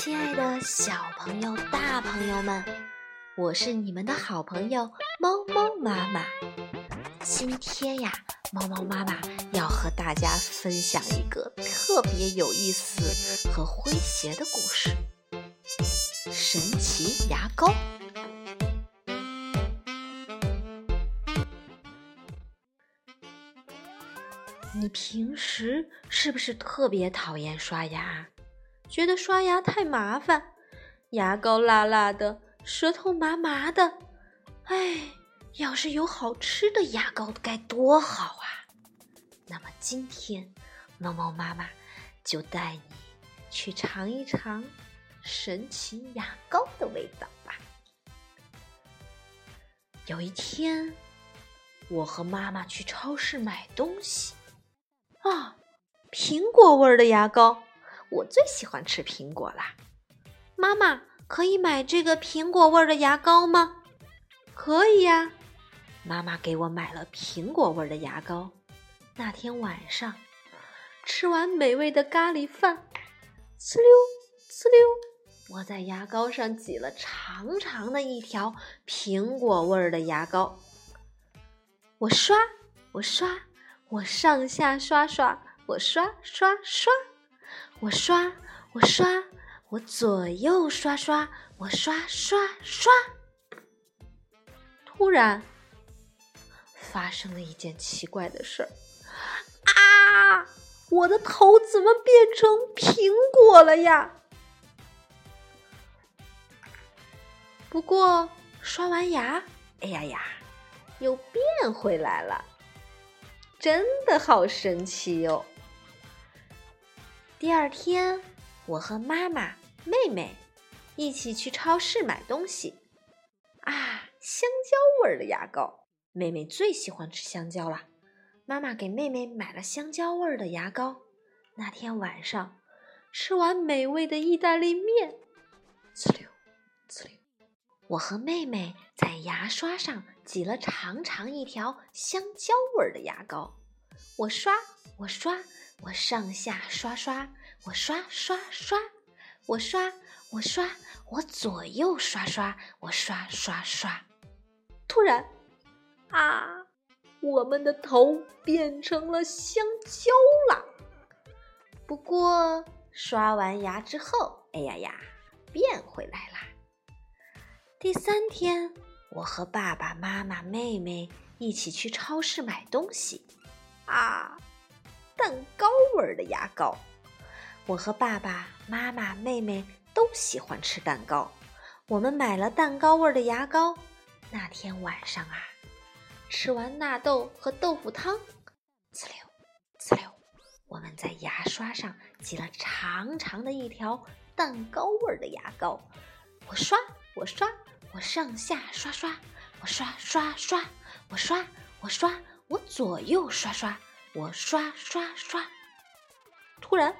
亲爱的小朋友、大朋友们，我是你们的好朋友猫猫妈妈。今天呀，猫猫妈妈要和大家分享一个特别有意思和诙谐的故事——神奇牙膏。你平时是不是特别讨厌刷牙？觉得刷牙太麻烦，牙膏辣辣的，舌头麻麻的。哎，要是有好吃的牙膏该多好啊！那么今天，猫猫妈妈就带你去尝一尝神奇牙膏的味道吧。有一天，我和妈妈去超市买东西。啊，苹果味儿的牙膏，我最喜欢吃苹果啦！妈妈，可以买这个苹果味儿的牙膏吗？可以呀，妈妈给我买了苹果味儿的牙膏。那天晚上，吃完美味的咖喱饭，呲溜呲溜，我在牙膏上挤了长长的一条苹果味儿的牙膏。我刷，我刷。我上下刷刷，我刷刷刷，我刷我刷，我左右刷刷，我刷刷刷。突然，发生了一件奇怪的事儿，啊！我的头怎么变成苹果了呀？不过刷完牙，哎呀呀，又变回来了。真的好神奇哟！第二天，我和妈妈、妹妹一起去超市买东西。啊，香蕉味儿的牙膏，妹妹最喜欢吃香蕉了。妈妈给妹妹买了香蕉味儿的牙膏。那天晚上，吃完美味的意大利面，呲溜，呲溜，我和妹妹在牙刷上。挤了长长一条香蕉味儿的牙膏，我刷，我刷，我上下刷刷，我刷刷刷，我刷，我刷，我左右刷刷，我刷刷刷。突然，啊，我们的头变成了香蕉了。不过刷完牙之后，哎呀呀，变回来啦。第三天。我和爸爸妈妈、妹妹一起去超市买东西，啊，蛋糕味儿的牙膏。我和爸爸妈妈、妹妹都喜欢吃蛋糕，我们买了蛋糕味儿的牙膏。那天晚上啊，吃完纳豆和豆腐汤，呲溜呲溜，我们在牙刷上挤了长长的一条蛋糕味儿的牙膏。我刷，我刷。我上下刷刷，我刷刷刷，我刷我刷，我左右刷刷，我刷刷刷。突然，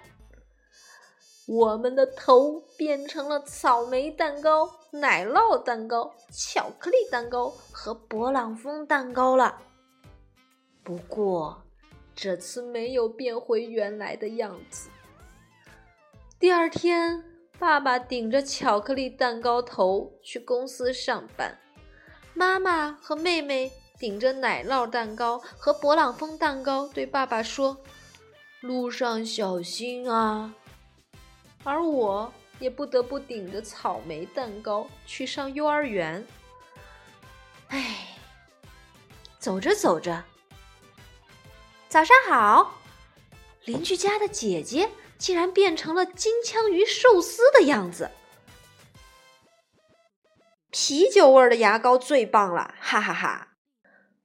我们的头变成了草莓蛋糕、奶酪蛋糕、巧克力蛋糕和勃朗峰蛋糕了。不过，这次没有变回原来的样子。第二天。爸爸顶着巧克力蛋糕头去公司上班，妈妈和妹妹顶着奶酪蛋糕和勃朗峰蛋糕对爸爸说：“路上小心啊！”而我也不得不顶着草莓蛋糕去上幼儿园。哎，走着走着，早上好，邻居家的姐姐。竟然变成了金枪鱼寿司的样子！啤酒味的牙膏最棒了，哈哈哈！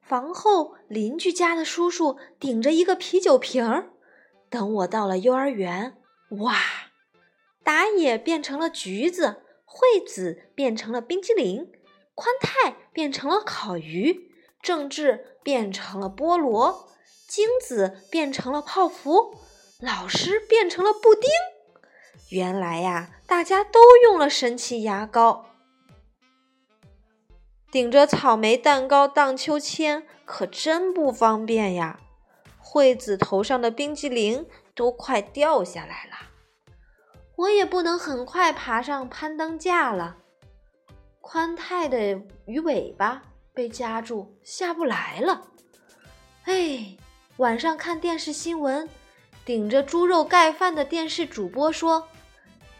房后邻居家的叔叔顶着一个啤酒瓶儿，等我到了幼儿园，哇！打野变成了橘子，惠子变成了冰激凌，宽太变成了烤鱼，正治变成了菠萝，精子变成了泡芙。老师变成了布丁，原来呀，大家都用了神奇牙膏。顶着草莓蛋糕荡秋千可真不方便呀！惠子头上的冰激凌都快掉下来了。我也不能很快爬上攀登架了。宽太的鱼尾巴被夹住，下不来了。哎，晚上看电视新闻，顶着猪肉盖饭的电视主播说：“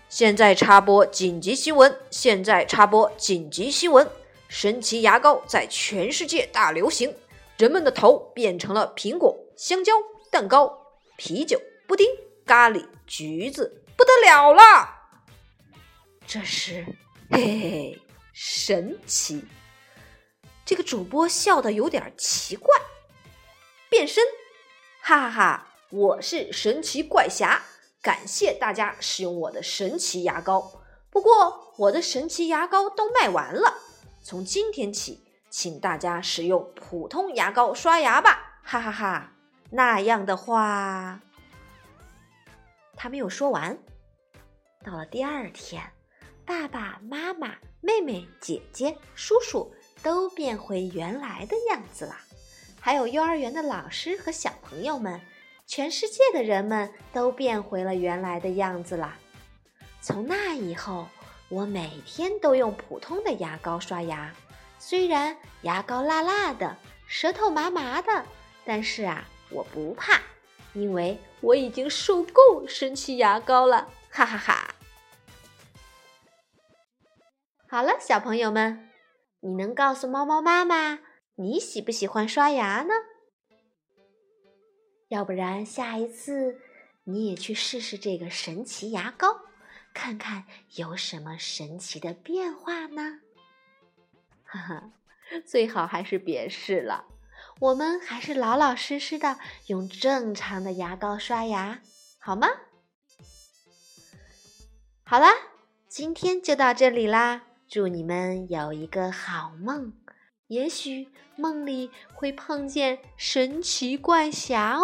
现在插播紧急新闻！现在插播紧急新闻！神奇牙膏在全世界大流行，人们的头变成了苹果、香蕉、蛋糕、啤酒、布丁、咖喱、橘子，不得了了！”这是，嘿嘿嘿。神奇！这个主播笑得有点奇怪。变身，哈哈哈！我是神奇怪侠，感谢大家使用我的神奇牙膏。不过我的神奇牙膏都卖完了，从今天起，请大家使用普通牙膏刷牙吧！哈哈哈！那样的话，他没有说完。到了第二天，爸爸妈妈。妹妹、姐姐、叔叔都变回原来的样子了，还有幼儿园的老师和小朋友们，全世界的人们都变回了原来的样子了。从那以后，我每天都用普通的牙膏刷牙，虽然牙膏辣辣的，舌头麻麻的，但是啊，我不怕，因为我已经受够神奇牙膏了，哈哈哈。好了，小朋友们，你能告诉猫猫妈妈你喜不喜欢刷牙呢？要不然下一次你也去试试这个神奇牙膏，看看有什么神奇的变化呢？哈哈，最好还是别试了，我们还是老老实实的用正常的牙膏刷牙，好吗？好啦，今天就到这里啦。祝你们有一个好梦，也许梦里会碰见神奇怪侠哦。